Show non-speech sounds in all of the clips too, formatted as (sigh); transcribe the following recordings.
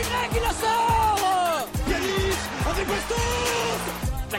Y qui la sort Yanis avec Bastos La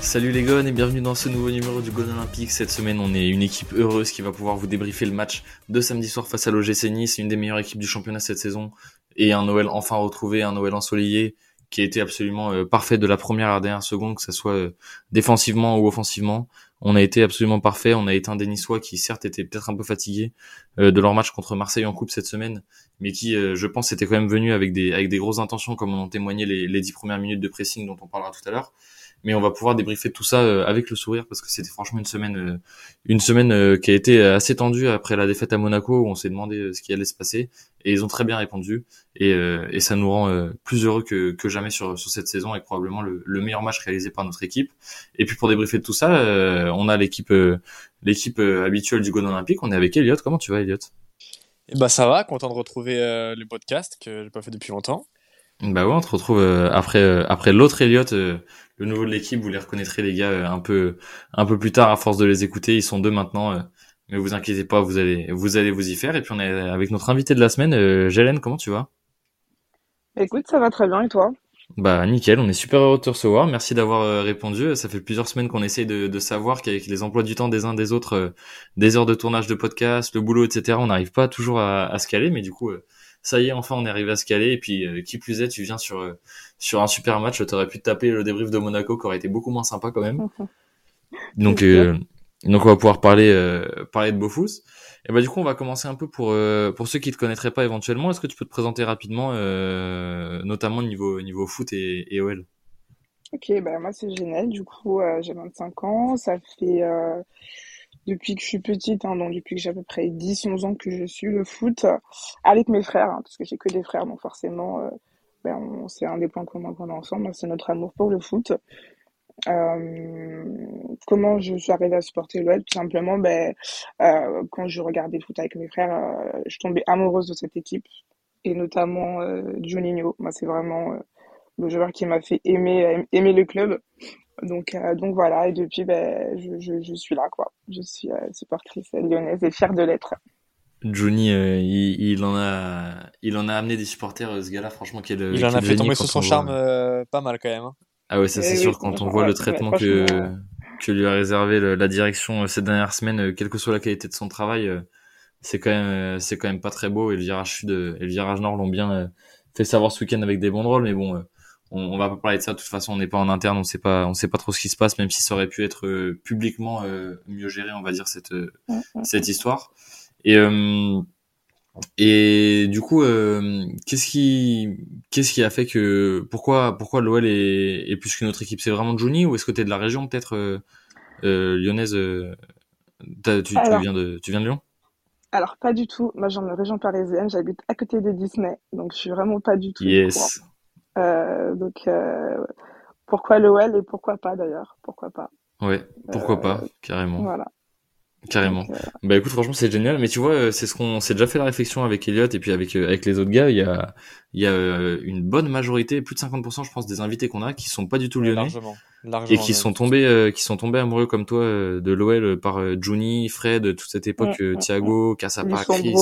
Salut les gones et bienvenue dans ce nouveau numéro du Gone Olympique. Cette semaine, on est une équipe heureuse qui va pouvoir vous débriefer le match de samedi soir face à l'OGC Nice, une des meilleures équipes du championnat cette saison, et un Noël enfin retrouvé, un Noël ensoleillé qui a été absolument euh, parfait de la première à la dernière seconde, que ce soit euh, défensivement ou offensivement. On a été absolument parfait. On a éteint des Niçois qui certes étaient peut-être un peu fatigués euh, de leur match contre Marseille en coupe cette semaine, mais qui, je pense, étaient quand même venus avec des avec des grosses intentions, comme on en témoignait les, les dix premières minutes de pressing dont on parlera tout à l'heure mais on va pouvoir débriefer tout ça euh, avec le sourire parce que c'était franchement une semaine euh, une semaine euh, qui a été assez tendue après la défaite à Monaco où on s'est demandé ce qui allait se passer. Et ils ont très bien répondu. Et, ça nous rend plus heureux que, jamais sur, cette saison et probablement le, le, meilleur match réalisé par notre équipe. Et puis pour débriefer tout ça on a l'équipe l'équipe habituelle du Gone Olympique. On est avec Elliot comment tu vas Elliot eh ben ça va. Content de retrouver le podcast que j'ai pas fait depuis longtemps bah ouais, on te retrouve après après l'autre Elliot, le nouveau de l'équipe, vous les reconnaîtrez les gars euh, un peu un peu plus tard à force de les écouter. Ils sont deux maintenant, euh, mais vous inquiétez pas, vous allez vous allez vous y faire. Et puis on est avec notre invité de la semaine, euh, Jélène. Comment tu vas? Écoute, ça va très bien et toi? Bah nickel, on est super heureux de te recevoir. Merci d'avoir répondu. Ça fait plusieurs semaines qu'on essaye de, de savoir qu'avec les emplois du temps des uns des autres, des heures de tournage de podcast, le boulot, etc., on n'arrive pas toujours à, à, se caler. Mais du coup, ça y est, enfin, on est arrivé à se caler. Et puis, euh, qui plus est, tu viens sur euh, sur un super match. T'aurais pu te taper le débrief de Monaco, qui aurait été beaucoup moins sympa quand même. (laughs) donc, euh, donc, on va pouvoir parler parler de Beaufous. Et bah du coup, on va commencer un peu pour pour ceux qui te connaîtraient pas éventuellement. Est-ce que tu peux te présenter rapidement, notamment niveau niveau foot et, et OL Ok, bah moi c'est Genel. Du coup, j'ai 25 ans. Ça fait depuis que je suis petite, hein, donc depuis que j'ai à peu près 10-11 ans que je suis le foot, avec mes frères, hein, parce que j'ai que des frères, donc forcément, euh, ben, c'est un des points communs qu'on a ensemble, c'est notre amour pour le foot. Euh, comment je suis arrivée à supporter l'OL Tout simplement, ben, euh, quand je regardais le foot avec mes frères, euh, je tombais amoureuse de cette équipe, et notamment euh, Juninho. Moi, c'est vraiment le joueur qui m'a fait aimer, aimer le club. Donc, euh, donc voilà, et depuis, ben, je, je, je, suis là, quoi. Je suis euh, supportrice lyonnaise et fière de l'être. Johnny, euh, il, il, en a, il en a amené des supporters, ce gars-là, franchement, quel, Il en a fait tomber sous son charme pas mal quand même. Hein. Ah ouais, ça c'est sûr, quand on voit le traitement que, que lui a réservé la direction ces dernières semaines, quelle que soit la qualité de son travail, c'est quand même, c'est quand même pas très beau, et le virage sud et le virage nord l'ont bien fait savoir ce week-end avec des bons drôles, mais bon, on, on, va pas parler de ça. De toute façon, on n'est pas en interne, on sait pas, on sait pas trop ce qui se passe, même si ça aurait pu être euh, publiquement euh, mieux géré, on va dire cette euh, cette histoire. Et et du coup, qu'est-ce qui qu'est-ce qui a fait que pourquoi pourquoi l'OL est, est, plus qu'une autre équipe? C'est vraiment Johnny ou est-ce que tu es de la région peut-être lyonnaise tu, tu, viens de tu viens de Lyon? Alors pas du tout. Moi, j'en de région parisienne. J'habite à côté de Disney, donc je suis vraiment pas du tout. Yes. Euh, donc euh, pourquoi l'OL et pourquoi pas d'ailleurs Pourquoi pas Ouais, pourquoi pas, euh, carrément. Voilà. Carrément. Bah écoute, franchement, c'est génial. Mais tu vois, c'est ce qu'on s'est déjà fait la réflexion avec Elliot et puis avec avec les autres gars. Il y a il y a une bonne majorité, plus de 50%, je pense, des invités qu'on a qui sont pas du tout lyonnais largement, et qui sont tombés qui sont tombés amoureux comme toi de l'OL par Juni, Fred, toute cette époque, Thiago, Cassapa, Chris,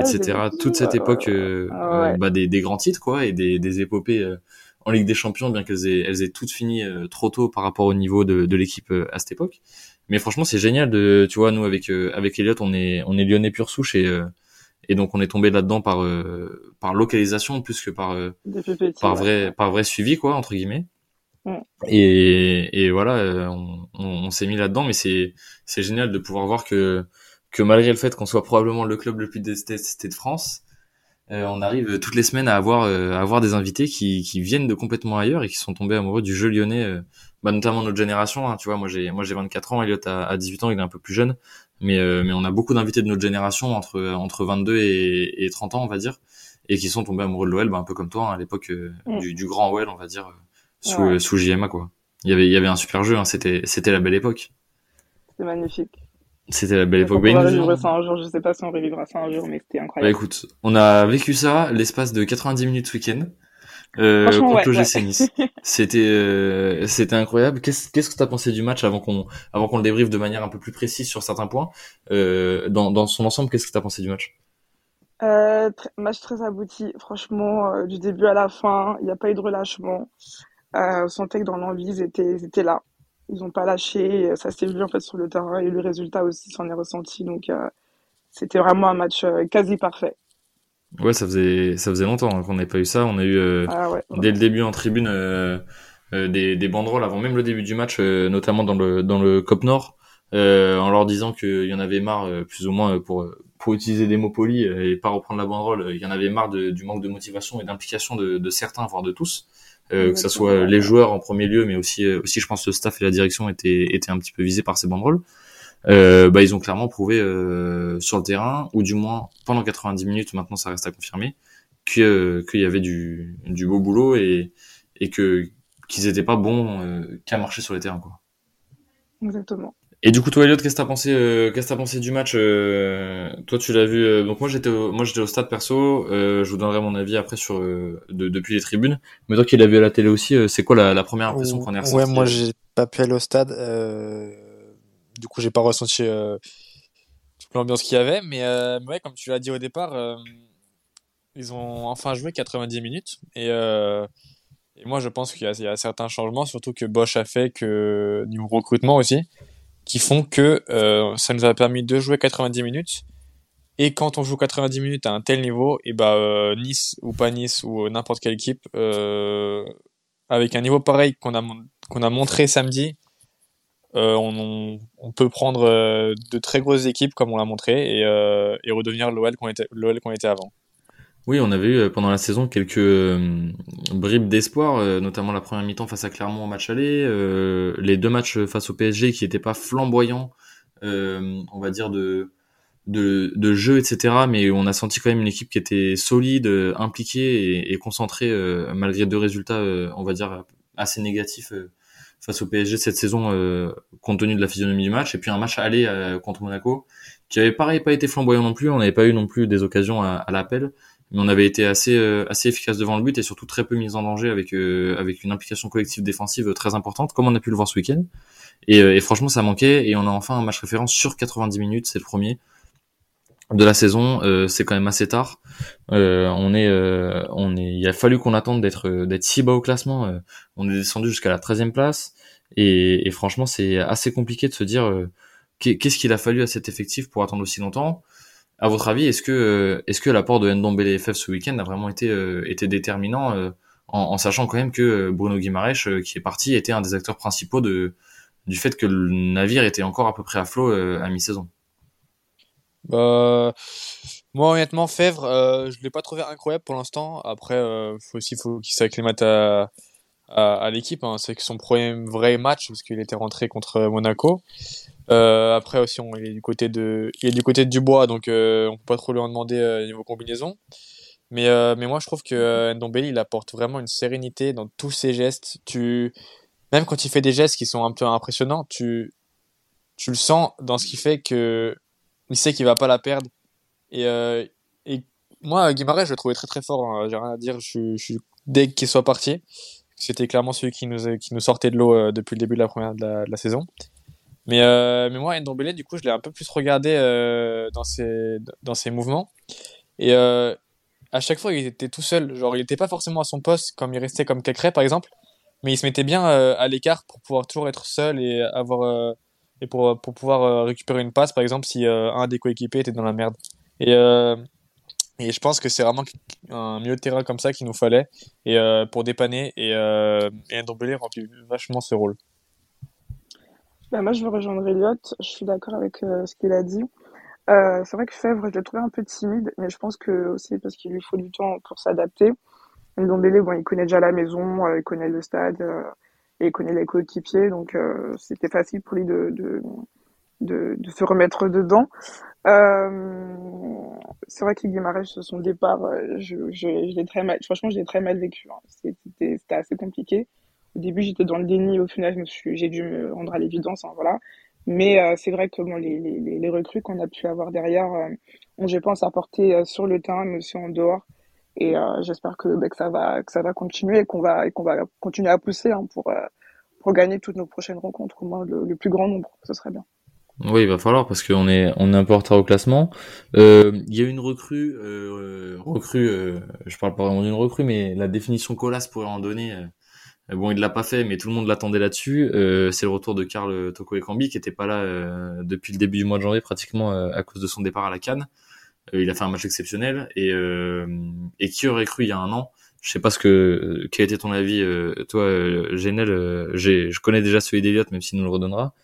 etc. Toute cette époque bah, des, des grands titres quoi et des des épopées en Ligue des Champions, bien qu'elles aient, elles aient toutes fini trop tôt par rapport au niveau de, de l'équipe à cette époque. Mais franchement, c'est génial de, tu vois, nous avec euh, avec Elliot, on est on est lyonnais pur souche et euh, et donc on est tombé là-dedans par euh, par localisation plus que par par vrai par vrai suivi quoi entre guillemets. Et, et voilà, on, on, s'est mis là-dedans, mais c'est génial de pouvoir voir que que malgré le fait qu'on soit probablement le club le plus détesté de France, on arrive toutes les semaines à avoir à avoir des invités qui qui viennent de complètement ailleurs et qui sont tombés amoureux du jeu lyonnais bah, notamment notre génération. Hein, tu vois, moi j'ai moi j'ai 24 ans, Elliot a, a 18 ans, il est un peu plus jeune, mais euh, mais on a beaucoup d'invités de notre génération entre entre 22 et, et 30 ans, on va dire, et qui sont tombés amoureux de l'OL, bah, un peu comme toi hein, à l'époque euh, mm. du, du, grand OL, on va dire, sous sous JMA quoi. Il y avait il y avait un super jeu, hein, c'était c'était la belle époque. C'était magnifique. C'était la belle époque. On va revivre ça un jour, je sais pas si on revivra ça un jour, mais c'était incroyable. Bah écoute, on a vécu ça l'espace de 90 minutes ce week-end. euh, contre le Nice. C'était c'était incroyable. Qu'est-ce qu'est-ce que t'as pensé du match avant qu'on avant qu'on le débriefe de manière un peu plus précise sur certains points dans dans son ensemble Qu'est-ce que t'as pensé du match? Match très abouti. Franchement, du début à la fin, il n'y a pas eu de relâchement. On sentait que dans l'envie, ils étaient ils étaient là. Ils n'ont pas lâché. Ça s'est vu en fait sur le terrain et le résultat aussi s'en est ressenti. Donc c'était vraiment un match euh, quasi parfait. Ouais, ça faisait ça faisait longtemps hein, qu'on n'avait pas eu ça. On a eu euh, ah dès le début en tribune euh, des, des banderoles avant même le début du match, notamment dans le dans le Cop Nord, en leur disant qu'il y en avait marre, plus ou moins pour pour utiliser des mots polis et pas reprendre la banderole, il y en avait marre du manque de motivation et d'implication de, de, certains, voire de tous, que ce soit les joueurs en premier lieu, mais aussi aussi je pense le staff et la direction étaient étaient un petit peu visés par ces banderoles euh, bah, ils ont clairement prouvé euh, sur le terrain, ou du moins pendant 90 minutes, maintenant ça reste à confirmer, qu'il y avait du, du beau boulot et, et que qu'ils étaient pas bons euh, qu'à marcher sur les terrains. Quoi. Exactement. Et du coup, toi, Elliot, qu'est-ce que t'as pensé, euh, qu'est-ce que t'as pensé du match euh, Toi, tu l'as vu. Euh, donc moi, j'étais, au, moi, j'étais au stade perso. je vous donnerai mon avis après sur de, depuis les tribunes. Mais toi, qui l'as vu à la télé aussi, c'est quoi la, la, première impression qu'on est ressentie Ouais, moi, j'ai pas pu aller au stade. Du coup, j'ai pas ressenti toute l'ambiance qu'il y avait. Mais ouais, comme tu l'as dit au départ, ils ont enfin joué 90 minutes. Et, et moi, je pense qu'il y, a certains changements, surtout que Bosch a fait, que niveau recrutement aussi, qui font que ça nous a permis de jouer 90 minutes. Et quand on joue 90 minutes à un tel niveau, et bah Nice ou pas Nice ou n'importe quelle équipe, avec un niveau pareil qu'on a a montré samedi, euh, on, on, peut prendre euh, de très grosses équipes comme on l'a montré et, euh, et redevenir l'OL qu'on était, était avant. Oui, on avait eu pendant la saison quelques bribes d'espoir, notamment la première mi-temps face à Clermont au match aller, les deux matchs face au PSG qui n'étaient pas flamboyants, on va dire de, de, jeu, etc. Mais on a senti quand même une équipe qui était solide, impliquée et, concentrée malgré deux résultats, on va dire assez négatifs face au PSG cette saison euh, compte tenu de la physionomie du match et puis un match aller euh, contre Monaco qui avait pareil pas été flamboyant non plus on n'avait pas eu non plus des occasions à, l'appel mais on avait été assez euh, assez efficace devant le but et surtout très peu mis en danger avec avec une implication collective défensive très importante comme on a pu le voir ce week-end et, et franchement ça manquait et on a enfin un match référence sur 90 minutes c'est le premier de la saison, euh, c'est quand même assez tard. Euh, on est, euh, on est, il a fallu qu'on attende d'être, d'être si bas au classement. on est descendu jusqu'à la 13e place et, franchement, c'est assez compliqué de se dire qu'est-ce qu'il a fallu à cet effectif pour attendre aussi longtemps? À votre avis, est-ce que, est-ce que l'apport de Ndombele FF ce week-end a vraiment été, été déterminant en, sachant quand même que Bruno Guimaraes, qui est parti, était un des acteurs principaux de, du fait que le navire était encore à peu près à flot à mi-saison? Bah, moi, honnêtement, Fèvre, euh, je l'ai pas trouvé incroyable pour l'instant. Après, euh, faut aussi faut qu'il s'acclimate à, à, à l'équipe. Hein. C'est son premier vrai match parce qu'il était rentré contre Monaco. Euh, après aussi, on, il est du côté de, il est du côté de Dubois, donc euh, on peut pas trop lui en demander euh, niveau combinaison. Mais euh, mais moi, je trouve que Ndombele, il apporte vraiment une sérénité dans tous ses gestes. Tu, même quand il fait des gestes qui sont un peu impressionnants, tu, tu le sens dans ce qui fait que il sait qu'il va pas la perdre. Et, euh, et moi, Guimarães, je le trouvais très très fort. Hein. J'ai rien à dire. Je, dès qu'il soit parti. C'était clairement celui qui nous, qui nous sortait de l'eau euh, depuis le début de la première de la saison. Mais, euh, mais moi, Ndombele, du coup, je l'ai un peu plus regardé euh, dans, ses, dans ses mouvements. Et euh, à chaque fois, il était tout seul. Genre, il n'était pas forcément à son poste, comme il restait comme Cacré, par exemple. Mais il se mettait bien à l'écart pour pouvoir toujours être seul et avoir et pour, pour pouvoir récupérer une passe, par exemple, si un des coéquipiers était dans la merde. Et, et je pense que c'est vraiment un milieu de terrain comme ça qu'il nous fallait et pour dépanner et, et Ndombele remplit vachement ce rôle. Bah moi, je veux rejoindre Elliot. Je suis d'accord avec ce qu'il a dit. Euh, c'est vrai que Fèvre, je l'ai trouvé un peu timide, mais je pense que aussi parce qu'il lui faut du temps pour s'adapter. Ndombele, bon, il connaît déjà la maison, il connaît le stade, et il connaît les coéquipiers, donc euh, c'était facile pour lui de, de, de, de, se remettre dedans. Euh, c'est vrai que Guimarães, son départ, euh, je, je, je l'ai très mal, franchement, je l'ai très mal vécu. Hein. C'était assez compliqué. Au début, j'étais dans le déni. Au final, j'ai dû me rendre à l'évidence. Hein, voilà. Mais euh, c'est vrai que les, recrues qu'on a pu avoir derrière euh, ont, je pense, apporté sur le terrain, mais aussi en dehors, Et j'espère que, bah, que ça va que ça va continuer et qu'on va qu'on va continuer à pousser hein, pour pour gagner toutes nos prochaines rencontres, au moins le, plus grand nombre. Ce serait bien. Oui, il va falloir parce qu'on est on est un peu en retard au classement. Il y a une recrue, euh, recrue. je parle pas vraiment d'une recrue, mais la définition Colas pourrait en donner euh, bon, il l'a pas fait, mais tout le monde l'attendait là-dessus. Euh, c'est le retour de Karl Toko Ekambi qui était pas là euh, depuis le début du mois de janvier pratiquement à cause de son départ à la Cannes. il a fait un match exceptionnel et, et qui aurait cru il y a un an? Je sais pas ce que quel était ton avis toi Genel je connais déjà celui d'Eliott même s'il nous le redonnera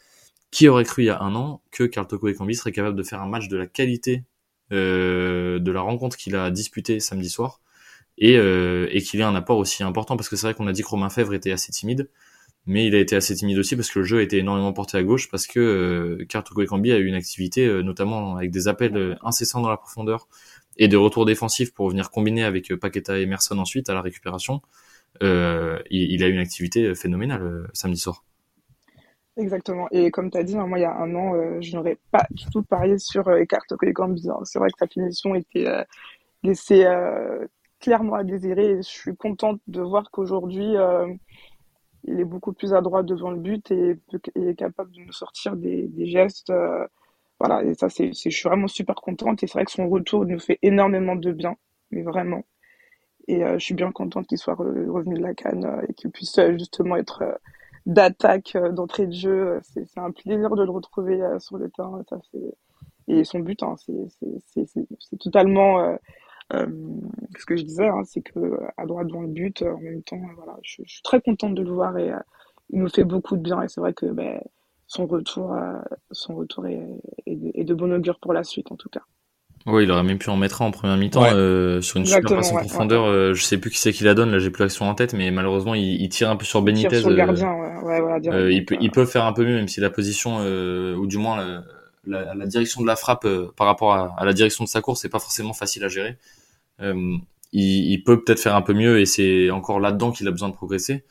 qui aurait cru il y a un an que Karl Toko Ekambi serait capable de faire un match de la qualité de la rencontre qu'il a disputée samedi soir? Et, euh, et qu'il ait un apport aussi important parce que c'est vrai qu'on a dit que Romain Fèvre était assez timide mais il a été assez timide aussi parce que le jeu a été énormément porté à gauche parce que euh, Kartoko a eu une activité euh, notamment avec des appels euh, incessants dans la profondeur et des retours défensifs pour venir combiner avec Paqueta et Emerson ensuite à la récupération. Euh, il, il, a eu une activité phénoménale samedi soir. Exactement. Et comme tu as dit, hein, moi, il y a un an, je n'aurais pas du tout parié sur euh, Kartoko Ekambi. Hein. C'est vrai que sa finition était laissée clairement à désirer. Et je suis contente de voir qu'aujourd'hui, euh, il est beaucoup plus adroit devant le but et, est capable de nous sortir des, gestes. Euh, voilà, et ça, c'est, je suis vraiment super contente. Et c'est vrai que son retour nous fait énormément de bien, mais vraiment. Et euh, je suis bien contente qu'il soit revenu de la canne et qu'il puisse justement être d'attaque, d'entrée de jeu. C'est, un plaisir de le retrouver sur le terrain. Ça. Et son but, hein, c'est, totalement ce que je disais, hein, c'est que à droite dans le but, en même temps, voilà, je, je, suis très contente de le voir et euh, il nous fait beaucoup de bien. Et c'est vrai que ben, son retour, euh, son retour est, est, de bon augure pour la suite, en tout cas. Oui, il aurait même pu en mettre en première mi-temps euh, sur une super passe en profondeur. Euh, je sais plus qui c'est qui la donne, là j'ai plus l'action en tête, mais malheureusement il, il, tire un peu sur Benitez. Il, sur le gardien, ouais, voilà, il, peut, il peut faire un peu mieux, même si la position, ou du moins la, la, direction de la frappe euh, par rapport à, à, la direction de sa course, c'est pas forcément facile à gérer. Euh, il, il, peut peut-être faire un peu mieux et c'est encore là-dedans qu'il a besoin de progresser.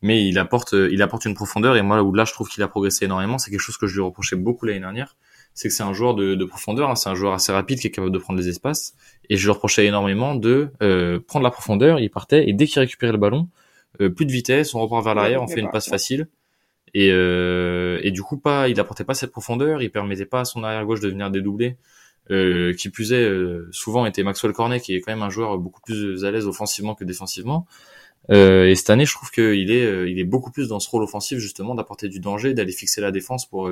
Mais il apporte, il apporte une profondeur et moi où là je trouve qu'il a progressé énormément, c'est quelque chose que je lui reprochais beaucoup l'année dernière, c'est que c'est un joueur de, de profondeur, hein, c'est un joueur assez rapide qui est capable de prendre les espaces. Et je lui reprochais énormément de euh, prendre la profondeur, il partait et dès qu'il récupérait le ballon, euh, plus de vitesse, on repart vers l'arrière, on fait une passe facile et, euh, et du coup, pas, il apportait pas cette profondeur, il permettait pas à son arrière gauche de venir dédoubler. Euh, qui plus est, euh, souvent était Maxwell Cornet, qui est quand même un joueur beaucoup plus à l'aise offensivement que défensivement. Euh, et cette année, je trouve qu'il est, euh, il est beaucoup plus dans ce rôle offensif justement d'apporter du danger, d'aller fixer la défense pour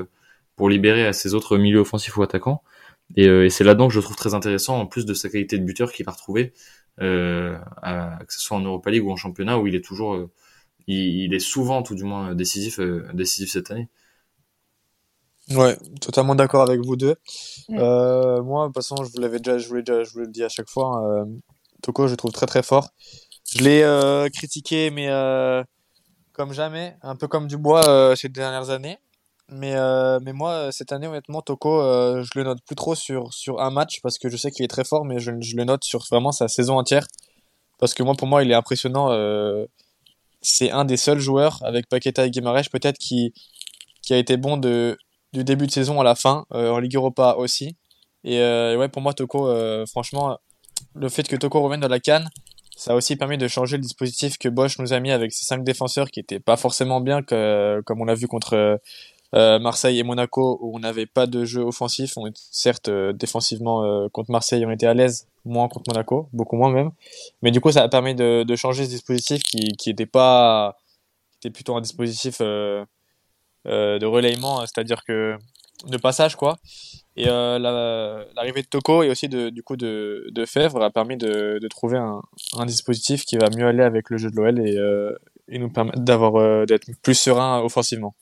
pour libérer à ses autres milieux offensifs ou attaquants. Et, et c'est là-dedans que je trouve très intéressant, en plus de sa qualité de buteur qu'il a retrouvé, à, que ce soit en Europa League ou en championnat, où il est toujours il, est souvent, tout du moins, décisif, euh, décisif cette année. Ouais, totalement d'accord avec vous deux. Euh, moi, de toute façon, je vous l'avais déjà, je vous, déjà, je vous le dis à chaque fois, hein, euh, Toko, je le trouve très très fort. Je l'ai critiqué, mais comme jamais, un peu comme Dubois ces dernières années. Mais, mais moi, cette année, honnêtement, Toko, je le note plus trop sur, sur un match parce que je sais qu'il est très fort, mais je, je, le note sur vraiment sa saison entière. Parce que moi, pour moi, il est impressionnant c'est un des seuls joueurs avec Paqueta et Guimaraes peut-être qui qui a été bon de du début de saison à la fin euh, en Ligue Europa aussi. Et euh, ouais, pour moi Toko, euh, franchement, le fait que Toko revienne dans la canne, ça a aussi permis de changer le dispositif que Bosch nous a mis avec ses cinq défenseurs qui étaient pas forcément bien, que, comme on l'a vu contre Marseille et Monaco où on n'avait pas de jeu offensif. Certes euh, défensivement euh, contre Marseille on était à l'aise, moins contre Monaco, beaucoup moins même. Mais du coup ça a permis de, changer ce dispositif qui qui était pas qui était plutôt un dispositif de relayement, c'est-à-dire que de passage quoi. Et l'arrivée de Toko et aussi de, du coup de, de Fèvre a permis de, trouver un, dispositif qui va mieux aller avec le jeu de l'OL et, et nous permettre d'avoir d'être plus serein offensivement.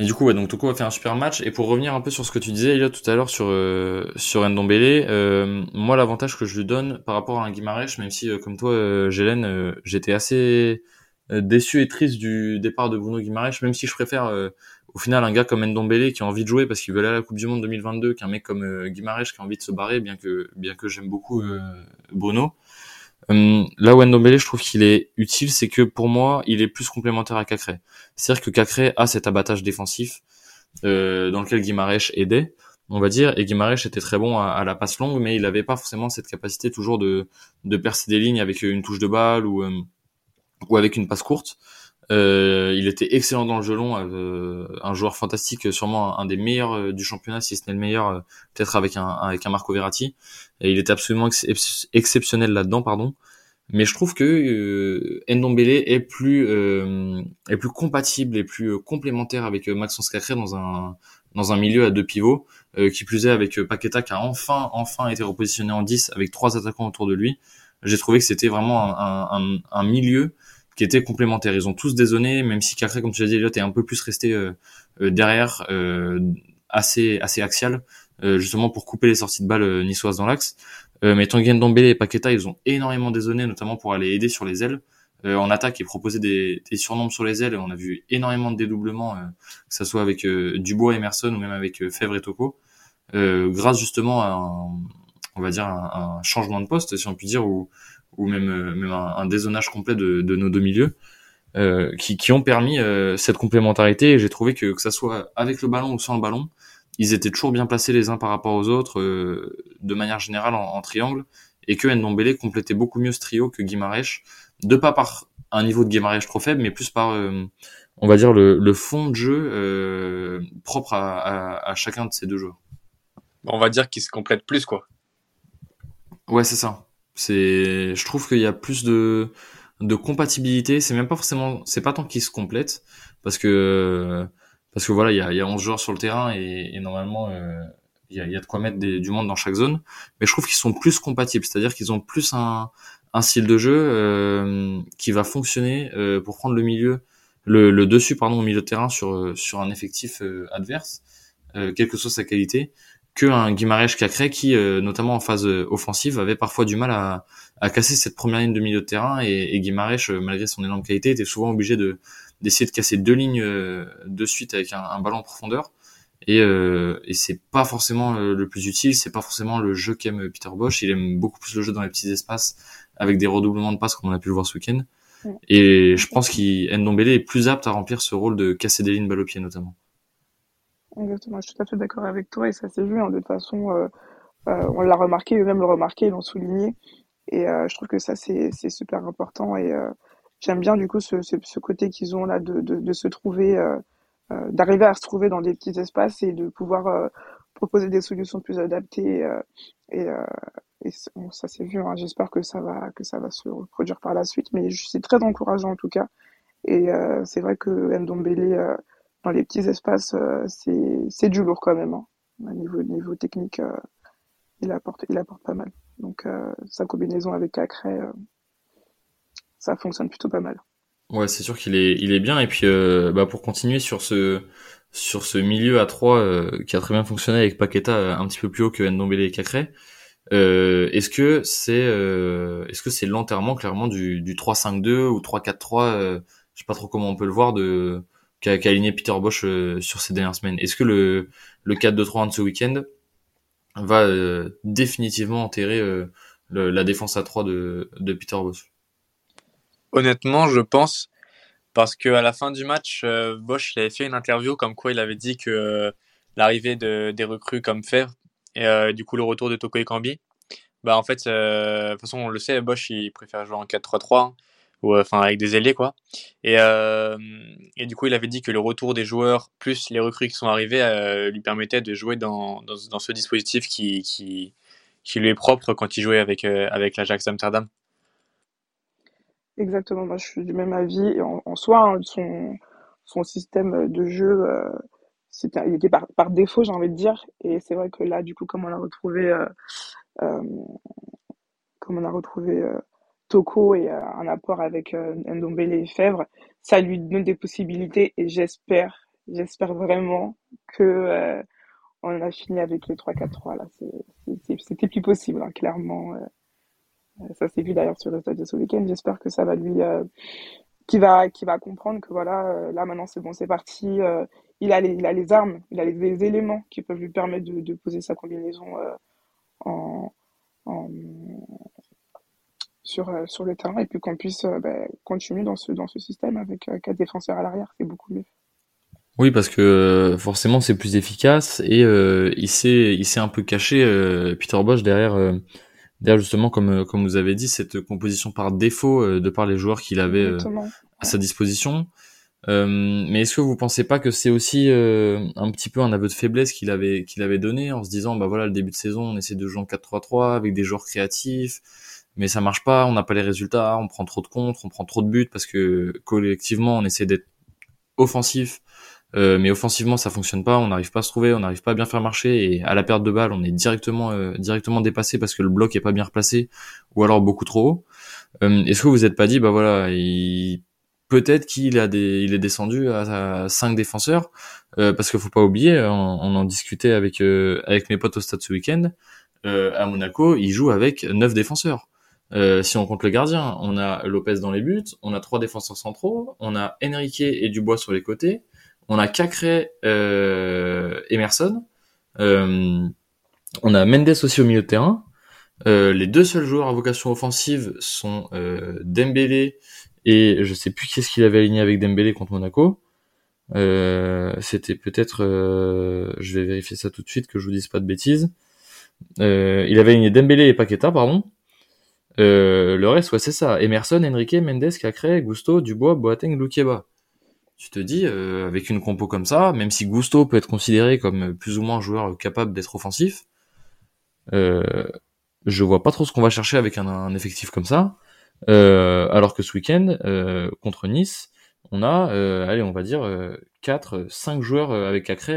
Et du coup, ouais, donc Toko a fait un super match. Et pour revenir un peu sur ce que tu disais, Elliot, tout à l'heure sur euh, sur Ndombele, euh, moi l'avantage que je lui donne par rapport à un Guimarães, même si euh, comme toi, euh, Gélène, euh, j'étais assez déçu et triste du départ de Bruno Guimarães, même si je préfère au final un gars comme Ndombele qui a envie de jouer parce qu'il veut aller à la Coupe du Monde 2022, qu'un mec comme euh, Guimarães qui a envie de se barrer, bien que bien que j'aime beaucoup Bruno. Euh, là où Ndombele, je trouve qu'il est utile, c'est que pour moi, il est plus complémentaire à Cacré. C'est-à-dire que Cacré a cet abattage défensif euh, dans lequel Guimarães aidait, on va dire, et Guimarães était très bon à, la passe longue, mais il n'avait pas forcément cette capacité toujours de, de percer des lignes avec une touche de balle ou, euh, ou avec une passe courte. Euh, il était excellent dans le jeu long, euh, un joueur fantastique, sûrement un, des meilleurs du championnat, si ce n'est le meilleur, peut-être avec un, avec un Marco Verratti. Il était absolument exceptionnel là-dedans, pardon. Mais je trouve que euh, Ndombele est plus est plus compatible et plus complémentaire avec Maxence Cacré dans un dans un milieu à deux pivots, euh, qui plus est avec euh, Paqueta qui a enfin enfin été repositionné en 10 avec trois attaquants autour de lui. J'ai trouvé que c'était vraiment un, un, un, milieu qui était complémentaire. Ils ont tous dézonné, même si Cacré, comme tu l'as dit, Elliot, est un peu plus resté euh, derrière, assez assez axial, justement pour couper les sorties de balles niçoises dans l'axe. mais Tanguy Ndombele et Paqueta, ils ont énormément dézonné, notamment pour aller aider sur les ailes. Euh, en attaque et proposer des, des, surnombres sur les ailes. On a vu énormément de dédoublements, euh, que ce soit avec euh, Dubois, Emerson ou même avec Fèvre et Toko, grâce justement à un, on va dire un, changement de poste, si on peut dire, ou, ou même, même un, un dézonage complet de, de, nos deux milieux. Euh, qui, qui, ont permis cette complémentarité et j'ai trouvé que que ça soit avec le ballon ou sans le ballon, ils étaient toujours bien placés les uns par rapport aux autres de manière générale en, en triangle et que Ndombele complétait beaucoup mieux ce trio que Guimarães de pas par un niveau de gameplay trop faible, mais plus par, euh, on va dire, le, le fond de jeu euh, propre à, à, à, chacun de ces deux joueurs. On va dire qu'ils se complètent plus, quoi. Ouais, c'est ça. C'est, je trouve qu'il y a plus de, de compatibilité. C'est même pas forcément, c'est pas tant qu'ils se complètent, parce que, parce que voilà, il y a, y a 11 joueurs sur le terrain et, et normalement, euh, il y, a, y, a, de quoi mettre des, du monde dans chaque zone. Mais je trouve qu'ils sont plus compatibles, c'est-à-dire qu'ils ont plus un, un style de jeu euh, qui va fonctionner euh, pour prendre le milieu, le, le, dessus pardon au milieu de terrain sur sur un effectif euh, adverse, quelle que soit sa qualité, que un Guimarães Cacré qui, notamment en phase offensive, avait parfois du mal à, à casser cette première ligne de milieu de terrain et, et Guimarães, malgré son énorme qualité, était souvent obligé de d'essayer de casser deux lignes de suite avec un, un ballon en profondeur. Et, euh, et c'est pas forcément le plus utile, c'est pas forcément le jeu qu'aime Peter Bosch. Il aime beaucoup plus le jeu dans les petits espaces, avec des redoublements de passes comme on a pu le voir ce week-end. Et je pense qu'Endombele est plus apte à remplir ce rôle de casser des lignes balle au pied notamment. Exactement, je suis tout à fait d'accord avec toi et ça s'est vu hein, de toute façon. Euh, euh, on l'a remarqué, eux-mêmes le remarqué, ils l'ont souligné. Et euh, je trouve que ça c'est super important et j'aime bien du coup ce, ce, côté qu'ils ont là de, de, se trouver, d'arriver à se trouver dans des petits espaces et de pouvoir proposer des solutions plus adaptées et, ça s'est vu. Hein. J'espère que ça va que ça va se reproduire par la suite, mais c'est très encourageant en tout cas. Et c'est vrai que Ndombele les petits espaces, euh, c'est du lourd quand même. Hein. Au niveau niveau technique, euh, il apporte il apporte pas mal. Donc euh, sa combinaison avec Cacré, ça fonctionne plutôt pas mal. Ouais, c'est sûr qu'il est il est bien. Et puis bah pour continuer sur ce sur ce milieu à 3 qui a très bien fonctionné avec Paqueta un petit peu plus haut que Ndombele et Cacré. Est-ce que c'est est-ce que c'est l'enterrement clairement du, du 3-5-2 ou 3-4-3 euh, Je sais pas trop comment on peut le voir de qu'a aligné Peter Bosch euh, sur ces dernières semaines. Est-ce que le le 4-2-3 de ce week-end va euh, définitivement enterrer la défense à 3 de, de Peter Bosch? Honnêtement, je pense parce que à la fin du match, Bosch il avait fait une interview comme quoi il avait dit que l'arrivée de, des recrues comme Fer et euh, du coup, le retour de Toko Ekambi, bah en fait, euh, de toute façon, on le sait, Bosch, il préfère jouer en 4-3-3 hein, ou euh, enfin avec des ailiers quoi. Et, et du coup, il avait dit que le retour des joueurs plus les recrues qui sont arrivés lui permettait de jouer dans, dans, ce dispositif qui, qui, qui lui est propre quand il jouait avec avec l'Ajax Amsterdam. Exactement, moi je suis du même avis. En, soi, hein, son, son système de jeu c'était il était par, par défaut j'ai envie de dire et c'est vrai que là du coup comme on a retrouvé euh, euh, comme on a retrouvé euh, Toko et euh, un apport avec euh, Ndombele et Fèvre ça lui donne des possibilités et j'espère j'espère vraiment que euh, on a fini avec les 3-4-3 là. C'était plus possible hein, clairement ça s'est vu d'ailleurs sur le stade de ce week-end. J'espère que ça va lui qui va qui va comprendre que voilà là maintenant c'est bon c'est parti il a les, il a les armes, il a les, éléments qui peuvent lui permettre de, de poser sa combinaison euh, en, en, sur, euh, sur le terrain et puis qu'on puisse euh, bah, continuer dans ce, dans ce système avec quatre défenseurs à l'arrière, c'est beaucoup mieux. Oui, parce que forcément c'est plus efficace et il s'est il s'est un peu caché Peter Bosch derrière derrière justement comme comme vous avez dit cette composition par défaut de par les joueurs qu'il avait à sa disposition. Euh, mais est-ce que vous pensez pas que c'est aussi euh, un petit peu un aveu de faiblesse qu'il avait qu'il avait donné en se disant bah voilà le début de saison on essaie de jouer en 4-3-3 avec des joueurs créatifs mais ça marche pas on n'a pas les résultats on prend trop de contre on prend trop de buts parce que collectivement on essaie d'être offensif euh, mais offensivement ça fonctionne pas on n'arrive pas à se trouver on n'arrive pas à bien faire marcher et à la perte de balle on est directement euh, directement dépassé parce que le bloc est pas bien replacé ou alors beaucoup trop haut est-ce que vous vous êtes pas dit bah voilà il peut-être qu'il a des, il est descendu à, 5 défenseurs euh, parce qu'il faut pas oublier, on, en discutait avec euh, avec mes potes au stade ce week-end. Euh, à Monaco, il joue avec 9 défenseurs. Si on compte le gardien, on a Lopez dans les buts, on a trois défenseurs centraux, on a Enrique et Dubois sur les côtés, on a Cacré, Emerson, on a Mendes aussi au milieu de terrain. les deux seuls joueurs à vocation offensive sont Dembélé et je sais plus qu'est-ce qu'il avait aligné avec Dembélé contre Monaco. Euh, c'était peut-être, euh, je vais vérifier ça tout de suite que je vous dise pas de bêtises. Euh, il avait aligné Dembélé et Paqueta, pardon. Le reste, ouais, c'est ça. Emerson, Enrique, Mendes, Cacré, Gusto, Dubois, Boateng, Lukieba. Tu te dis, avec une compo comme ça, même si Gusto peut être considéré comme plus ou moins un joueur capable d'être offensif, je vois pas trop ce qu'on va chercher avec un effectif comme ça. Euh, alors que ce week-end, euh, contre Nice, on a, euh, allez, on va dire, 4, 5 joueurs avec Cacré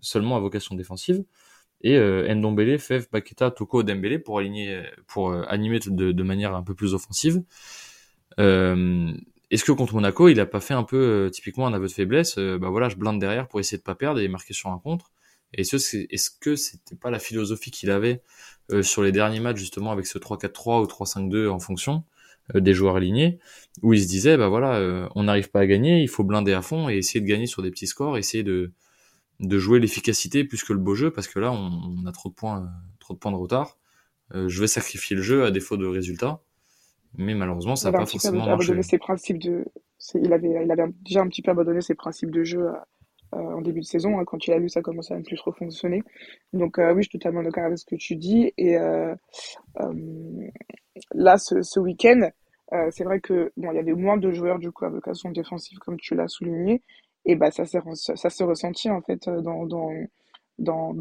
seulement à vocation défensive et euh, Ndombele, Fev, Baketa, Toko, Dembele pour aligner, pour animer de, manière un peu plus offensive. Euh, Est-ce que contre Monaco, il a pas fait un peu typiquement un aveu de faiblesse Bah voilà, je blinde derrière pour essayer de pas perdre et marquer sur un contre. Et est-ce que c'était pas la philosophie qu'il avait sur les derniers matchs justement avec ce 3-4-3 ou 3-5-2 en fonction euh, des joueurs alignés, où ils se disaient, bah voilà, euh, on n'arrive pas à gagner, il faut blinder à fond et essayer de gagner sur des petits scores, essayer de, de jouer l'efficacité plus que le beau jeu, parce que là, on, a trop de points, trop de points de retard. Euh, je vais sacrifier le jeu à défaut de résultats, mais malheureusement, ça n'a pas forcément marché. Ses principes de, il avait, il avait déjà un petit peu abandonné ses principes de jeu en début de saison. Hein, quand il a vu ça commençait à ne plus trop fonctionner. Donc oui, je suis totalement d'accord avec ce que tu dis. Et là, ce, ce week-end, euh, c'est vrai que bon, il y avait moins de joueurs du coup à vocation défensive comme tu l'as souligné, et bah ça s'est ça ressenti en fait euh, dans dans dans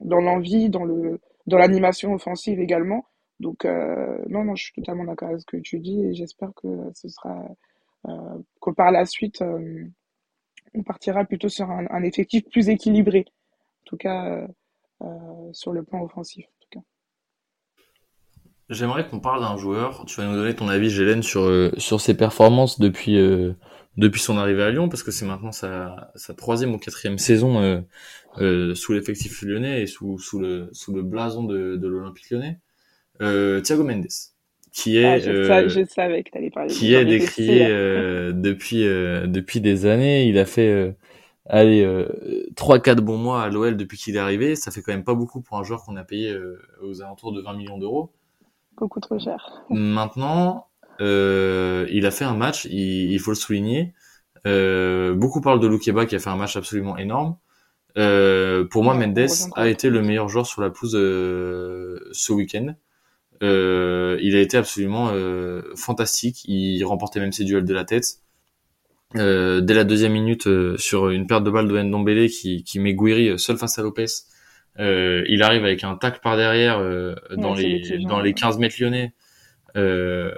dans l'envie, dans le dans l'animation offensive également. Donc euh, non non, je suis totalement d'accord avec ce que tu dis et j'espère que ce sera euh, que par la suite on partira plutôt sur un, effectif plus équilibré, en tout cas sur le plan offensif. J'aimerais qu'on parle d'un joueur. Tu vas nous donner ton avis, Gélène, sur sur ses performances depuis depuis son arrivée à Lyon, parce que c'est maintenant sa, sa troisième ou quatrième saison euh, euh sous l'effectif lyonnais et sous sous le sous le blason de, de l'Olympique lyonnais. Thiago Mendes, qui est ah, je, savais que allais parler. Qui est décrié depuis depuis des années. Il a fait allez trois quatre bons mois à l'OL depuis qu'il est arrivé. Ça fait quand même pas beaucoup pour un joueur qu'on a payé aux alentours de 20 millions d'euros beaucoup trop cher. Maintenant, euh, il a fait un match, il, il faut le souligner. Euh, beaucoup parlent de Lukeba qui a fait un match absolument énorme. Euh, pour moi, Mendes a été le meilleur joueur sur la pelouse euh, ce week-end. Euh, il a été absolument euh, fantastique. Il remportait même ses duels de la tête. dès la deuxième minute, sur une perte de balle de Ndombele qui, qui met Guiri seul face à Lopez, euh, il arrive avec un tacle par derrière euh, dans les dans les 15 mètres lyonnais, euh,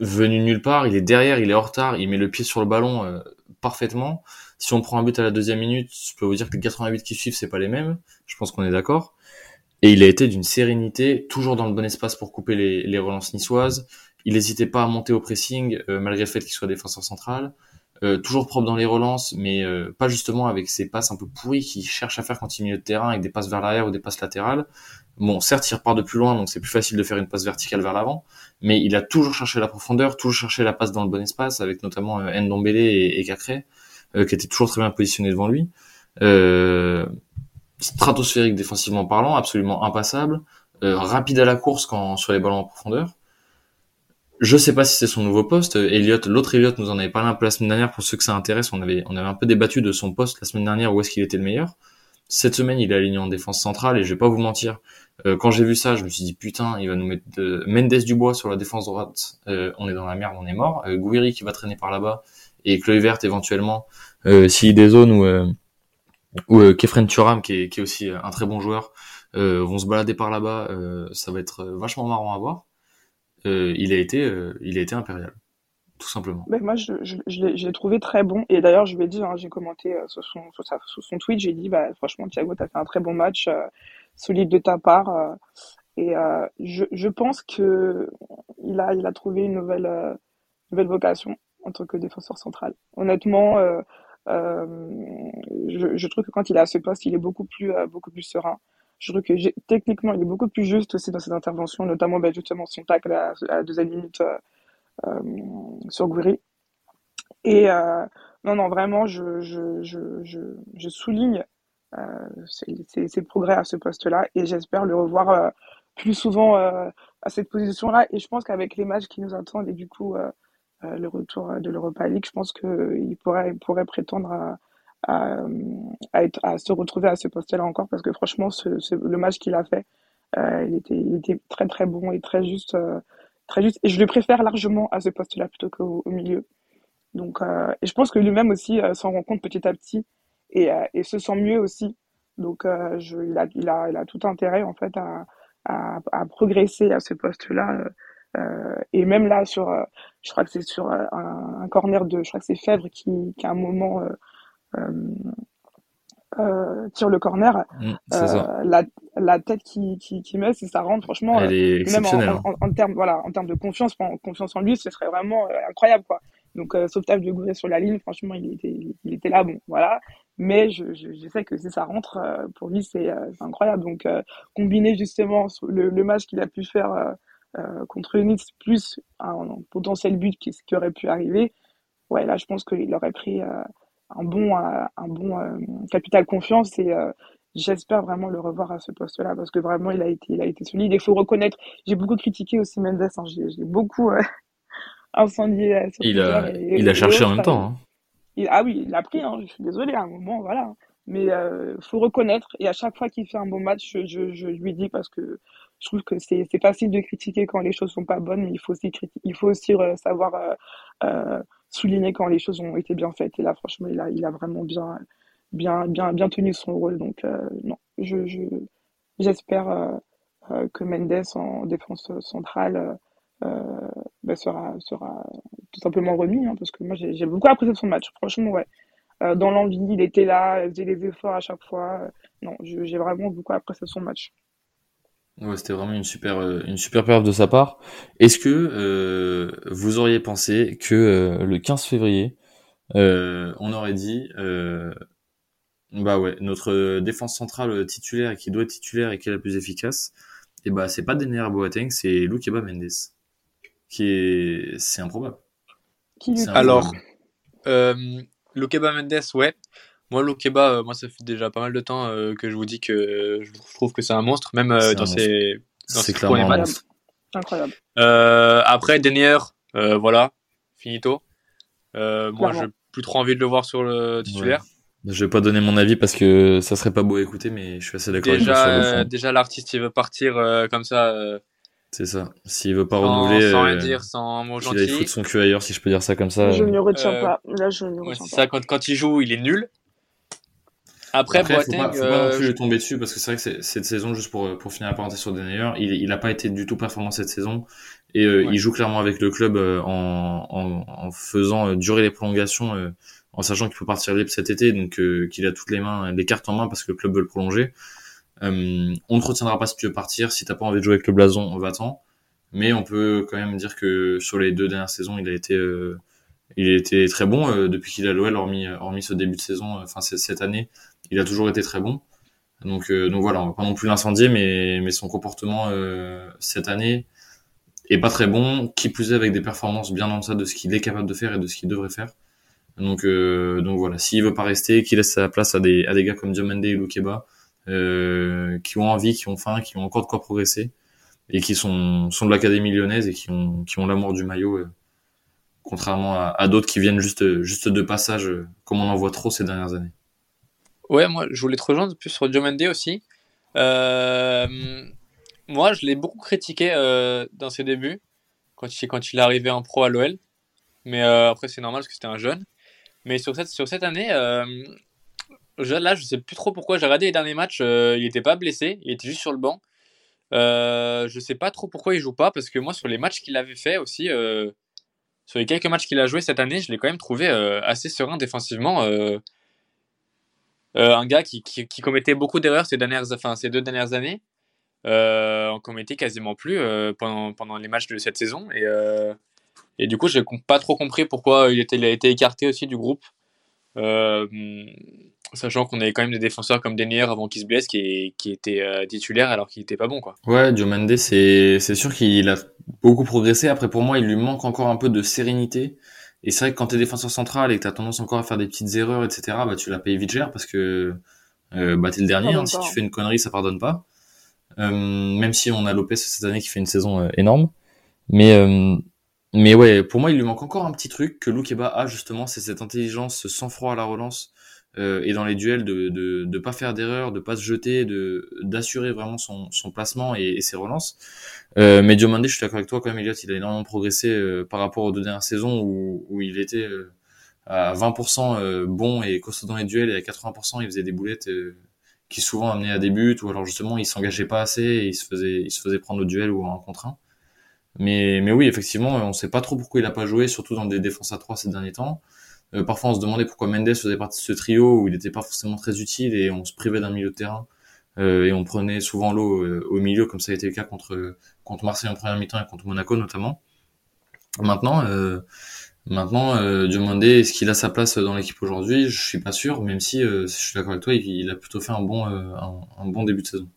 venu nulle part. Il est derrière, il est en retard, il met le pied sur le ballon euh, parfaitement. Si on prend un but à la deuxième minute, je peux vous dire que les 88 qui suivent, c'est pas les mêmes. Je pense qu'on est d'accord. Et il a été d'une sérénité, toujours dans le bon espace pour couper les, relances niçoises. Il n'hésitait pas à monter au pressing, malgré le fait qu'il soit défenseur central. Euh, toujours propre dans les relances, mais euh, pas justement avec ses passes un peu pourries qu'il cherche à faire quand il est milieu de terrain avec des passes vers l'arrière ou des passes latérales. Bon, certes, il repart de plus loin, donc c'est plus facile de faire une passe verticale vers l'avant, mais il a toujours cherché la profondeur, toujours cherché la passe dans le bon espace, avec notamment euh, Ndombele et, et Cacré, euh, qui étaient toujours très bien positionnés devant lui. stratosphérique défensivement parlant, absolument impassable, rapide à la course quand sur les ballons en profondeur je sais pas si c'est son nouveau poste. Elliot, l'autre Elliot nous en avait parlé un peu la semaine dernière. Pour ceux que ça intéresse, on avait, on avait un peu débattu de son poste la semaine dernière où est-ce qu'il était le meilleur. Cette semaine, il est aligné en défense centrale et je vais pas vous mentir. Euh, quand j'ai vu ça, je me suis dit putain, il va nous mettre de... Mendes Dubois sur la défense droite. Euh, on est dans la merde, on est mort. Euh, Gouiri qui va traîner par là-bas et Kluivert éventuellement euh, s'il des zones où Kefren Turam qui est, aussi un très bon joueur vont se balader par là-bas. ça va être vachement marrant à voir. il a été, il a été impérial tout simplement. Ben moi, je, l'ai trouvé très bon. Et d'ailleurs, je lui ai dit, hein, j'ai commenté sur, son, tweet, j'ai dit, bah, franchement, Thiago, tu as fait un très bon match, solide de ta part. Euh, et je, je pense que il a, il a trouvé une nouvelle, nouvelle vocation en tant que défenseur central. Honnêtement, je, je, trouve que quand il est à ce poste, il est beaucoup plus, beaucoup plus serein. Je trouve que techniquement, il est beaucoup plus juste aussi dans ses interventions, notamment ben, justement son tacle à, la deuxième minute euh, sur Gouiri. Et euh, non, non, vraiment, je, je, je, je, souligne ses, ses, progrès à ce poste-là et j'espère le revoir plus souvent à cette position-là. Et je pense qu'avec les matchs qui nous attendent et du coup le retour de l'Europa League, je pense qu'il pourrait, il pourrait prétendre à, à, à, être, à, se retrouver à ce poste-là encore parce que franchement, ce, le match qu'il a fait, euh, il, était, il était très très bon et très juste très juste. Et je le préfère largement à ce poste-là plutôt qu'au milieu. Donc, euh, et je pense que lui-même aussi euh, s'en rend compte petit à petit et, euh, et se sent mieux aussi. Donc, euh, je, il, a, il, a, il a tout intérêt en fait à, à, à progresser à ce poste-là. Euh, et même là, sur, je crois que c'est sur un, un, corner de, je crois que c'est Fèvre qui, qui à un moment tire le corner, mm, euh, la, la tête qui, qui, qui met, si ça rentre, franchement, Elle est même en, hein. en, en, termes voilà, en termes de confiance, en confiance en lui, ce serait vraiment incroyable quoi. Donc sauvetage de Gouret sur la ligne, franchement, il était, il était là, bon, voilà. Mais je, je, je sais que si ça rentre, euh, pour lui, c'est incroyable. Donc combiner justement le, le match qu'il a pu faire contre Nice plus un, potentiel but qui, qui aurait pu arriver, ouais, là, je pense qu'il aurait pris un bon, euh, un bon euh, capital confiance et euh, j'espère vraiment le revoir à ce poste-là parce que vraiment il a été, il a été solide. Il faut reconnaître, j'ai beaucoup critiqué aussi Mendes, hein, j'ai beaucoup (laughs) incendié. il a, il a cherché en même temps. Hein. Il, ah oui, il a pris. Hein, je suis désolée à un moment, voilà. Mais euh, faut reconnaître et à chaque fois qu'il fait un bon match, je, je, je, lui dis parce que je trouve que c'est facile de critiquer quand les choses sont pas bonnes, mais il faut aussi il faut aussi savoir euh, souligner quand les choses ont été bien faites. Et là, franchement, il a, il a vraiment bien, bien, bien, bien tenu son rôle. Donc, euh, non, je, je, j'espère euh, euh, que Mendes en défense centrale bah, sera, tout simplement remis, hein, parce que moi, j'ai, beaucoup apprécié son match. Franchement, ouais. dans l'envie, il était là, il faisait des efforts à chaque fois. non, j'ai vraiment beaucoup apprécié son match. Ouais, c'était vraiment une super euh, une super période de sa part. Est-ce que euh, vous auriez pensé que euh, le 15 février, euh, on aurait dit bah ouais, notre défense centrale titulaire qui doit être titulaire et qui est la plus efficace, et bah c'est pas Dener Boateng, c'est Lukeba Mendes. Qui est c'est improbable. Qui Alors euh, Lukeba Mendes, ouais. Moi, Lokeba, euh, moi, ça fait déjà pas mal de temps euh, que je vous dis que je trouve que c'est un monstre, même euh, dans, ses, dans ses premiers matchs. Incroyable. après, Denier, voilà, finito. moi, j'ai plus trop envie de le voir sur le titulaire. Je vais pas donner mon avis parce que ça serait pas beau à écouter, mais je suis assez d'accord avec toi. Déjà, l'artiste, il veut partir comme ça. C'est ça. S'il veut pas renouveler, sans rien dire, sans mot gentil. Il fout son cul ailleurs, si je peux dire ça comme ça. Je ne retiens pas. Là, je ne retiens pas. ça. Quand, quand il joue, il est nul. Après, Après faut, pas, faut pas non plus euh, tomber dessus parce que c'est vrai que cette saison, juste pour, pour finir la parenthèse sur Denayer, il, il a pas été du tout performant cette saison et euh, il joue clairement avec le club euh, en, en, en, faisant durer les prolongations, en sachant qu'il peut partir libre cet été, donc qu'il a toutes les mains, les cartes en main parce que le club veut le prolonger. On ne retiendra pas si tu veux partir, si t'as pas envie de jouer avec le blason, on va-t'en. Mais on peut quand même dire que sur les deux dernières saisons, il a été il a été très bon depuis qu'il a l'OL, hormis, hormis ce début de saison, enfin cette année il a toujours été très bon. Donc, euh, donc voilà, on va pas non plus l'incendier, mais, mais son comportement euh, cette année est pas très bon, qui plus est avec des performances bien en deçà de ce qu'il est capable de faire et de ce qu'il devrait faire. Donc, euh, donc voilà, s'il veut pas rester, qu'il laisse sa place à des, à des gars comme Diomande et Lukeba, euh, qui ont envie, qui ont faim, qui ont encore de quoi progresser. et qui sont sont de l'académie lyonnaise et qui ont qui ont l'amour du maillot contrairement à, d'autres qui viennent juste juste de passage comme on en voit trop ces dernières années. Ouais, moi je voulais te rejoindre plus sur Diomande aussi. Euh, moi, je l'ai beaucoup critiqué euh, dans ses débuts, quand il, quand il est arrivé en pro à l'OL. Mais euh, après, c'est normal parce que c'était un jeune. Mais sur cette, sur cette année, là, je sais plus trop pourquoi. J'ai regardé les derniers matchs, il n'était pas blessé, il était juste sur le banc. Euh, je sais pas trop pourquoi il joue pas, parce que moi, sur les matchs qu'il avait fait aussi, sur les quelques matchs qu'il a joué cette année, je l'ai quand même trouvé assez serein défensivement. un gars qui, commettait beaucoup d'erreurs ces, dernières, enfin, ces deux dernières années, euh, on commettait quasiment plus euh, pendant, les matchs de cette saison. Et, euh, du coup, j'ai pas trop compris pourquoi il a été écarté aussi du groupe. Sachant qu'on avait quand même des défenseurs comme Denier avant qu'il se blesse qui, qui était titulaire alors qu'il était pas bon quoi. Ouais, Diomande c'est c'est sûr qu'il a beaucoup progressé. Après pour moi, il lui manque encore un peu de sérénité. Et c'est vrai que quand t'es défenseur central et que t'as tendance encore à faire des petites erreurs, etc., bah tu la payes vite cher parce que euh, bah t'es le dernier. Hein. si tu fais une connerie, ça pardonne pas. Euh, même si on a Lopez cette année qui fait une saison euh, énorme. Mais euh, mais ouais, pour moi, il lui manque encore un petit truc que Loukeba a justement, c'est cette intelligence, ce sang-froid à la relance euh, et dans les duels de de, de pas faire d'erreur, de pas se jeter, de d'assurer vraiment son, son placement et, et ses relances. Euh, mais Diomande, je suis d'accord avec toi quand même, Elliot, il a énormément progressé par rapport aux deux dernières saisons où, où il était à 20% bon et costaud dans les duels et à 80% il faisait des boulettes qui souvent amenait à des buts ou alors justement il s'engageait pas assez et il se faisait il se faisait prendre au duel ou en contre un. Mais mais oui effectivement on sait pas trop pourquoi il a pas joué surtout dans des défenses à 3 ces derniers temps. Euh, parfois on se demandait pourquoi Mendes faisait partie de ce trio où il n'était pas forcément très utile et on se privait d'un milieu de terrain euh, et on prenait souvent l'eau euh, au milieu comme ça a été le cas contre contre Marseille en première mi-temps et contre Monaco notamment. Maintenant euh, Maintenant, euh, Diomande, est-ce qu'il a sa place dans l'équipe aujourd'hui? Je suis pas sûr, même si je suis d'accord avec toi, il, a plutôt fait un bon, euh, un, bon début de saison.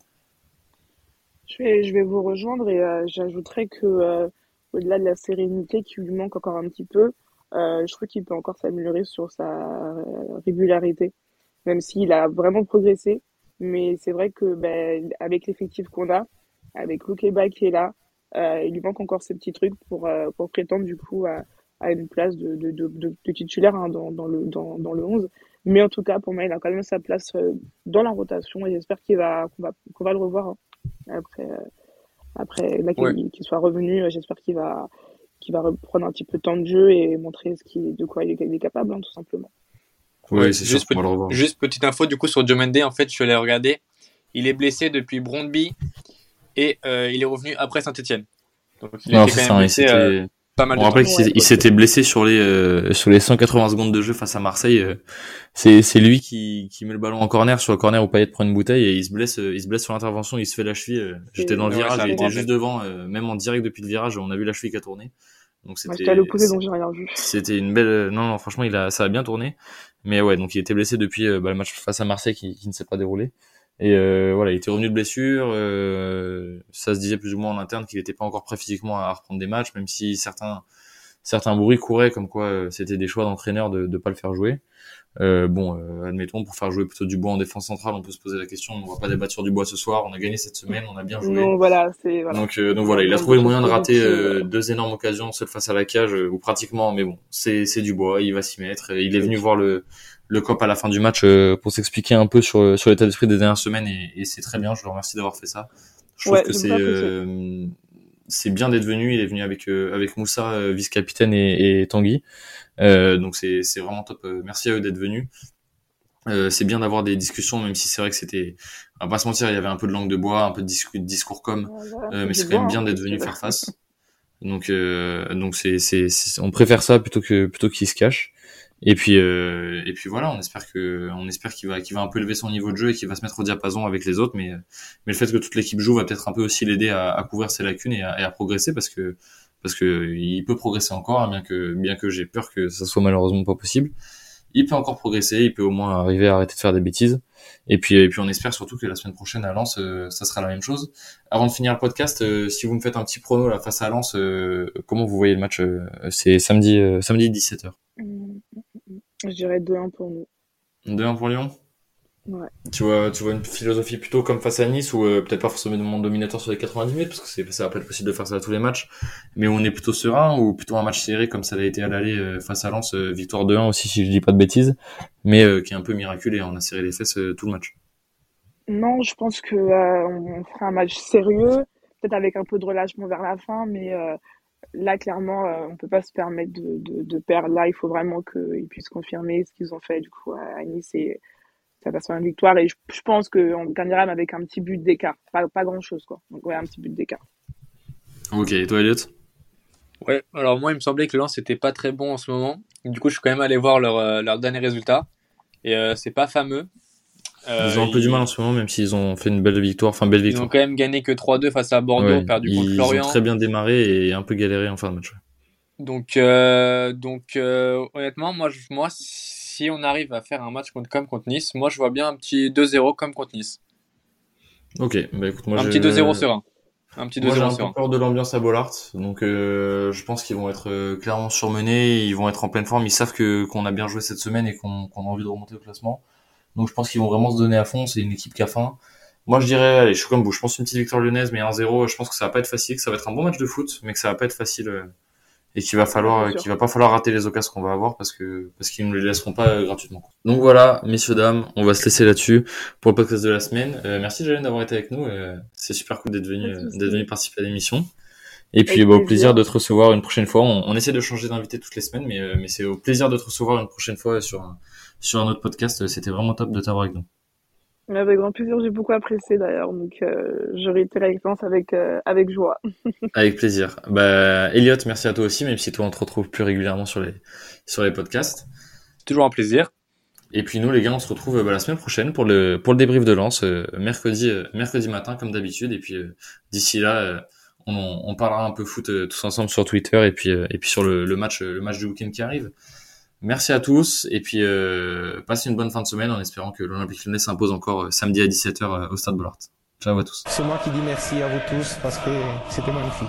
Je vais, je vais vous rejoindre et j'ajouterais que au-delà de la sérénité qui lui manque encore un petit peu, je trouve qu'il peut encore s'améliorer sur sa régularité, même s'il a vraiment progressé. Mais c'est vrai que ben, avec l'effectif qu'on a, avec Loukeba qui est là, il lui manque encore ces petits trucs pour, pour prétendre du coup à à une place de, de, de, de titulaire hein, dans, dans, le, dans, dans le 11. Mais en tout cas, pour moi, il a quand même sa place euh, dans la rotation et j'espère qu'il va, qu'on va, qu'on va le revoir hein. après, euh, après là, qu'il, soit revenu. Euh, j'espère qu'il va, qu'il va reprendre un petit peu de temps de jeu et montrer ce qu'il, de quoi il est, capable, hein, tout simplement. Oui, c'est juste, juste petite info du coup sur Diomende, en fait, je l'ai regardé. Il est blessé depuis Brondby et il est revenu après Saint-Etienne. Donc il non, était quand même blessé, pas mal. On rappelle qu'il s'était blessé sur les euh, sur les 180 secondes de jeu face à Marseille. Euh, c'est c'est lui qui qui met le ballon en corner sur le corner où Payet prend une bouteille et il se blesse euh, il se blesse sur l'intervention, il se fait la cheville. J'étais dans le virage, il était juste devant, même en direct depuis le virage, on a vu la cheville qui a tourné. Donc c'était. à l'opposé donc j'ai rien vu. C'était une belle non non franchement il a ça a bien tourné. Mais ouais donc il était blessé depuis bah, le match face à Marseille qui, qui ne s'est pas déroulé. Et euh, voilà, il était revenu de blessure. Euh, ça se disait plus ou moins en interne qu'il n'était pas encore prêt physiquement à reprendre des matchs, même si certains certains bruits couraient comme quoi euh, c'était des choix d'entraîneur de ne pas le faire jouer. Euh, bon, euh, admettons, pour faire jouer plutôt Dubois en défense centrale, on peut se poser la question. On va pas débattre sur Dubois ce soir. On a gagné cette semaine, on a bien joué. Non, voilà, voilà. Donc, donc voilà, il a trouvé le moyen de rater deux énormes occasions, seul face à la cage ou pratiquement. Mais bon, c'est c'est Dubois, il va s'y mettre. Il est venu voir le le COP à la fin du match euh, pour s'expliquer un peu sur, sur l'état d'esprit des dernières semaines et, et c'est très bien. Je le remercie d'avoir fait ça. Je trouve que c'est euh, c'est bien d'être venu. Il est venu avec euh, avec Moussa, vice-capitaine et, et, Tanguy. donc c'est c'est vraiment top. Merci à eux d'être venus. c'est bien d'avoir des discussions, même si c'est vrai que c'était, on va pas se mentir, il y avait un peu de langue de bois, un peu de discours, discours comme, mais c'est quand même bien d'être venu faire face. Donc, donc c'est, c'est, on préfère ça plutôt que plutôt qu'il se cache. Et puis euh, et puis voilà, on espère que on espère qu'il va qu'il va un peu lever son niveau de jeu et qu'il va se mettre au diapason avec les autres. Mais mais le fait que toute l'équipe joue va peut-être un peu aussi l'aider à, à, couvrir ses lacunes et à, et à, progresser parce que parce que il peut progresser encore, hein, bien que bien que j'ai peur que ça soit malheureusement pas possible. Il peut encore progresser, il peut au moins arriver à arrêter de faire des bêtises. Et puis, et puis on espère surtout que la semaine prochaine à Lens, euh, ça sera la même chose. Avant de finir le podcast, euh, si vous me faites un petit prono là face à Lens, comment vous voyez le match C'est samedi, samedi 17h. Je dirais 2-1 pour nous. 2-1 pour Lyon? Ouais. Tu vois, tu vois une philosophie plutôt comme face à Nice, ou peut-être pas forcément dominateur sur les 90 minutes, parce que c'est, ça va pas être possible de faire ça à tous les matchs, mais où on est plutôt serein, ou plutôt un match serré comme ça a été à l'aller face à Lens, victoire 2-1 aussi si je dis pas de bêtises, mais qui est un peu miraculé, on a serré les fesses tout le match. Non, je pense que on fera un match sérieux, peut-être avec un peu de relâchement vers la fin, mais là, clairement, euh, on peut pas se permettre de, de, de perdre. Là, il faut vraiment qu'ils puissent confirmer ce qu'ils ont fait du coup à Nice et ça passe une victoire. Et je, pense qu'on gagnera avec un petit but d'écart. Pas, pas grand chose, quoi. Donc, ouais, un petit but d'écart. Ok, et toi, Elliot? Ouais, alors moi, il me semblait que Lens n'était pas très bon en ce moment. Du coup, je suis quand même allé voir leur, euh, leur dernier résultat. Et euh, c'est pas fameux. Euh, ils ont un peu du mal en ce moment, même s'ils ont fait une belle victoire, enfin belle victoire. Ils ont quand même gagné que 3-2 face à Bordeaux, perdu contre Lorient. Ils ont très bien démarré et un peu galéré en fin de match. Donc, euh, donc euh, honnêtement, moi, moi, si on arrive à faire un match contre, comme contre Nice, moi, je vois bien un petit 2-0 comme contre Nice. Ok, bah écoute, moi, un petit 2-0 serein. Un petit 2-0 serein. J'ai un peu peur de l'ambiance à Bollard, donc euh, je pense qu'ils vont être clairement surmenés, ils vont être en pleine forme, ils savent que qu'on a bien joué cette semaine et qu'on qu'on a envie de remonter au classement. Donc je pense qu'ils vont vraiment se donner à fond. C'est une équipe qui a faim. Moi je dirais, allez, je suis comme vous. Je pense une petite victoire lyonnaise, mais 1-0. Je pense que ça va pas être facile, que ça va être un bon match de foot, mais que ça va pas être facile euh, et qu'il va falloir, qu'il va pas falloir rater les occasions qu'on va avoir parce que parce qu'ils ne les laisseront pas euh, gratuitement. Donc voilà, messieurs dames, on va se laisser là-dessus pour le podcast de la semaine. Euh, merci Jalen d'avoir été avec nous. c'est super cool d'être venu d'être venu participer à l'émission. Et puis bah, au plaisir de te recevoir une prochaine fois. On, on essaie de changer d'invité toutes les semaines, mais mais c'est au plaisir de te recevoir une prochaine fois sur un sur un autre podcast. C'était vraiment top de t'avoir avec nous. Avec grand plaisir, j'ai beaucoup apprécié d'ailleurs, donc euh, je réitère l'expérience avec euh, avec joie. (laughs) avec plaisir. Bah, Elliot, merci à toi aussi, même si toi on te retrouve plus régulièrement sur les sur les podcasts. Toujours un plaisir. Et puis nous les gars, on se retrouve bah, la semaine prochaine pour le pour le débrief de lance euh, mercredi euh, mercredi matin comme d'habitude. Et puis d'ici là, on, on, parlera un peu foot tous ensemble sur Twitter et puis et puis sur le, le match le match du week-end qui arrive. Merci à tous et puis euh, passez une bonne fin de semaine en espérant que l'Olympique Lyonnais s'impose encore euh, samedi à 17h euh, au Stade Bollard. Ciao à tous. C'est moi qui dis merci à vous tous parce que c'était magnifique.